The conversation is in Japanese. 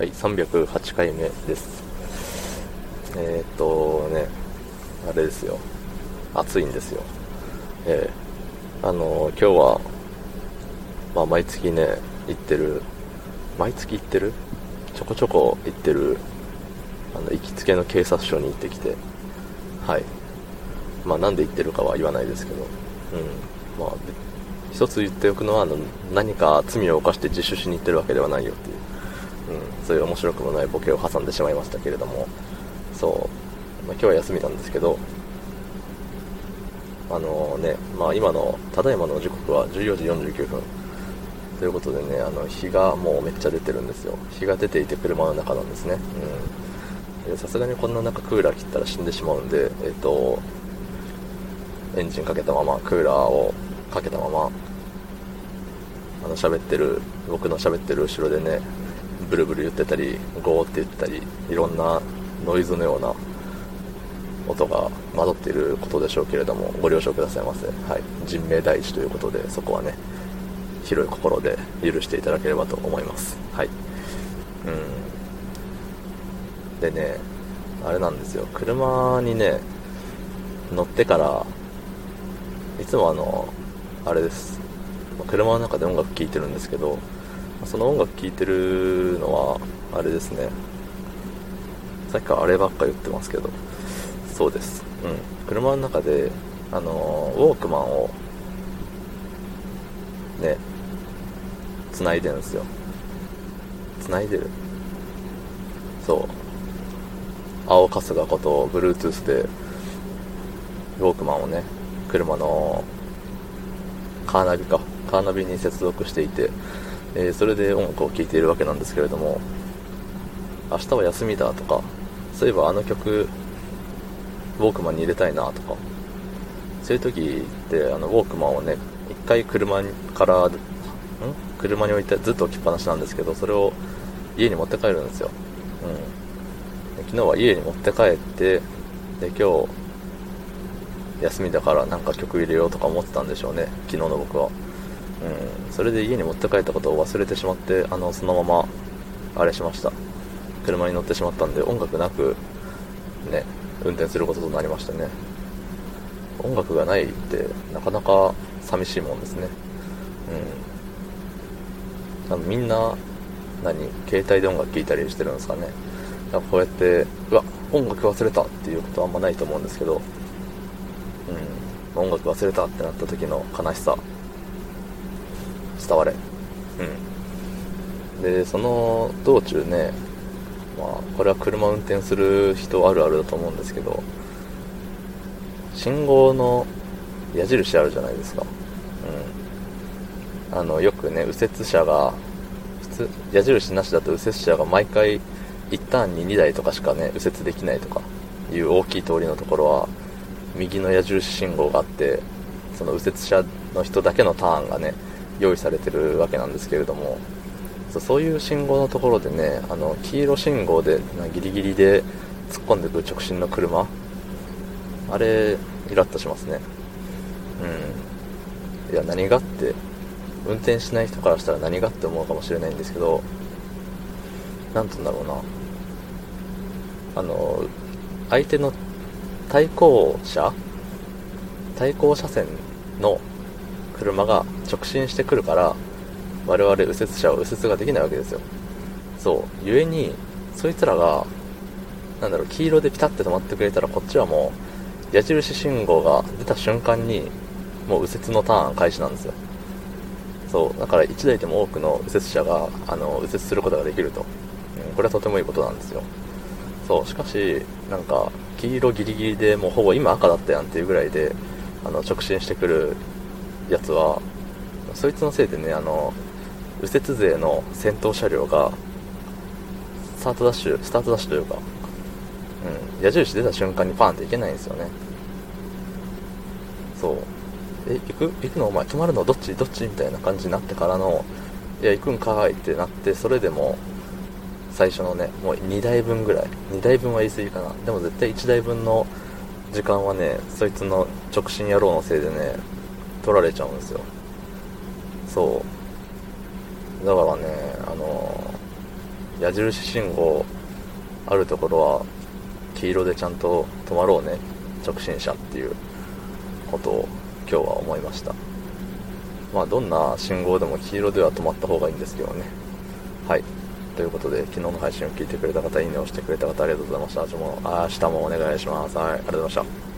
はい、308回目です。えー、っとね、あれですよ。暑いんですよ。えー、あの、今日は、まあ、毎月ね、行ってる、毎月行ってる？ちょこちょこ行ってる、あの、行きつけの警察署に行ってきて、はい。まあ、なんで行ってるかは言わないですけど、うん。まあ、一つ言っておくのは、あの、何か罪を犯して自首しに行ってるわけではないよっていう。うん、そういう面白くもないボケを挟んでしまいましたけれども、そう、まあ、今日は休みなんですけど、あのね、まあ、今の、ただいまの時刻は14時49分。ということでね、あの、日がもうめっちゃ出てるんですよ。日が出ていて車の中なんですね。さすがにこんな中クーラー切ったら死んでしまうんで、えっと、エンジンかけたまま、クーラーをかけたまま、あの、喋ってる、僕の喋ってる後ろでね、ブルブル言ってたり、ゴーって言ってたり、いろんなノイズのような音が混ざっていることでしょうけれども、ご了承くださいませ。はい。人命第一ということで、そこはね、広い心で許していただければと思います。はい。うん。でね、あれなんですよ。車にね、乗ってから、いつもあの、あれです。車の中で音楽聴いてるんですけど、その音楽聴いてるのは、あれですね。さっきからあればっか言ってますけど、そうです。うん。車の中で、あの、ウォークマンを、ね、繋いでるんですよ。繋いでる？そう。青春日こと Bluetooth で、ウォークマンをね、車のカーナビか、カーナビに接続していて、えーそれで音楽を聴いているわけなんですけれども、明日は休みだとか、そういえばあの曲、ウォークマンに入れたいなとか、そういう時って、あの、ウォークマンをね、一回車から、ん？車に置いてずっと置きっぱなしなんですけど、それを家に持って帰るんですよ。うん。昨日は家に持って帰って、で、今日、休みだからなんか曲入れようとか思ってたんでしょうね、昨日の僕は。うん。それで家に持って帰ったことを忘れてしまって、あの、そのまま、あれしました。車に乗ってしまったんで、音楽なく、ね、運転することとなりましたね。音楽がないって、なかなか寂しいもんですね。うん。多分みんな、何携帯で音楽聴いたりしてるんですかね。かこうやって、うわ、音楽忘れたっていうことはあんまないと思うんですけど、うん。音楽忘れたってなった時の悲しさ、伝われ。うん。で、その道中ね、まあ、これは車運転する人あるあるだと思うんですけど、信号の矢印あるじゃないですか。うん。あの、よくね、右折車が、普通、矢印なしだと右折車が毎回、一ターンに2台とかしかね、右折できないとかいう大きい通りのところは、右の矢印信号があって、その右折車の人だけのターンがね、用意されてるわけなんですけれども、そういう信号のところでね、あの、黄色信号でギリギリで突っ込んでくる直進の車、あれ、イラッとしますね。うん。いや、何がって、運転しない人からしたら何がって思うかもしれないんですけど、なんて言うんだろうな。あの、相手の対向車対向車線の車が直進してくるから、我々右折車は右折ができないわけですよ。そう。故に、そいつらが、なんだろう、黄色でピタって止まってくれたら、こっちはもう、矢印信号が出た瞬間に、もう右折のターン開始なんですよ。そう。だから1台でも多くの右折車が、あの、右折することができると。うん、これはとてもいいことなんですよ。そう。しかし、なんか、黄色ギリギリでもうほぼ今赤だったやんっていうぐらいで、あの、直進してくるやつは、そいつのせいでね、あの、右折勢の先頭車両が、スタートダッシュ、スタートダッシュというか、うん、矢印出た瞬間にパーンっていけないんですよね。そう。え、行く行くの？お前止まるの？どっち？どっち？みたいな感じになってからの、いや、行くんかーいってなって、それでも、最初のね、もう2台分ぐらい。2台分は言い過ぎかな。でも絶対1台分の時間はね、そいつの直進野郎のせいでね、取られちゃうんですよ。そう。だからね、あの矢印信号あるところは黄色でちゃんと止まろうね。直進車っていうことを今日は思いました。まあどんな信号でも黄色では止まった方がいいんですけどね。はい。ということで昨日の配信を聞いてくれた方いいねをしてくれた方ありがとうございました。明日も明日もお願いします。はいありがとうございました。